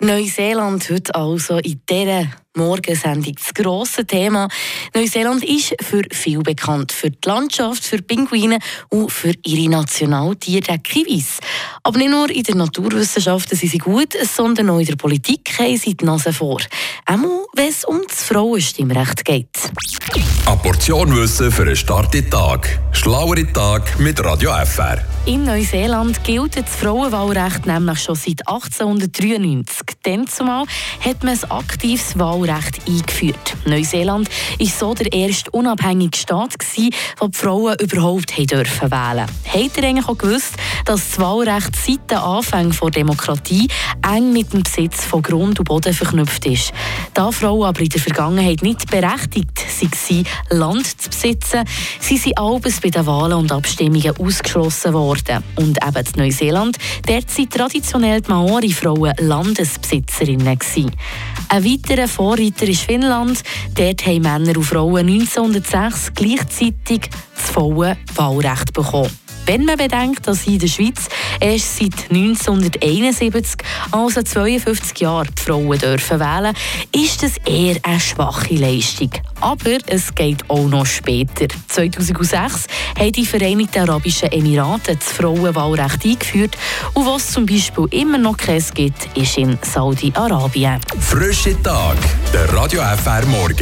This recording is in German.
Neuseeland heute also in dieser Morgensendung das grosse Thema. Neuseeland ist für viel bekannt. Für die Landschaft, für Pinguine und für ihre Nationaltiere, Kiwis. Aber nicht nur in der Naturwissenschaft sind sie gut, sondern auch in der Politik haben sie die Nase vor. Auch wenn es um das Frauenstimmrecht geht. Eine Wissen für einen starken Tag. Schlauere Tag mit Radio FR. In Neuseeland gilt das Frauenwahlrecht nämlich schon seit 1893. Dann zumal hat man ein aktives Wahlrecht eingeführt. Neuseeland war so der erste unabhängige Staat, gewesen, wo die Frauen überhaupt wählen dürfen wählen. Habt ihr eigentlich auch gewusst, dass das Wahlrecht seit den Anfängen der Demokratie eng mit dem Besitz von Grund und Boden verknüpft ist? Da Frauen aber in der Vergangenheit nicht berechtigt waren, Land zu besitzen, sie sind alles bei den Wahlen und Abstimmungen ausgeschlossen worden. Und eben in Neuseeland, dort waren traditionell die Maori-Frauen Landesbesitzerinnen. Gewesen. Ein weiterer Vorreiter ist Finnland. Dort haben Männer und Frauen 1906 gleichzeitig das volle Wahlrecht bekommen. Wenn man bedenkt, dass in der Schweiz erst seit 1971, also 52 Jahren, die Frauen dürfen wählen, ist das eher eine schwache Leistung. Aber es geht auch noch später. 2006 haben die Vereinigten Arabischen Emirate das Frauenwahlrecht eingeführt und was zum Beispiel immer noch keins gibt, ist in Saudi-Arabien. Frische Tag, der Radio FR Morgen.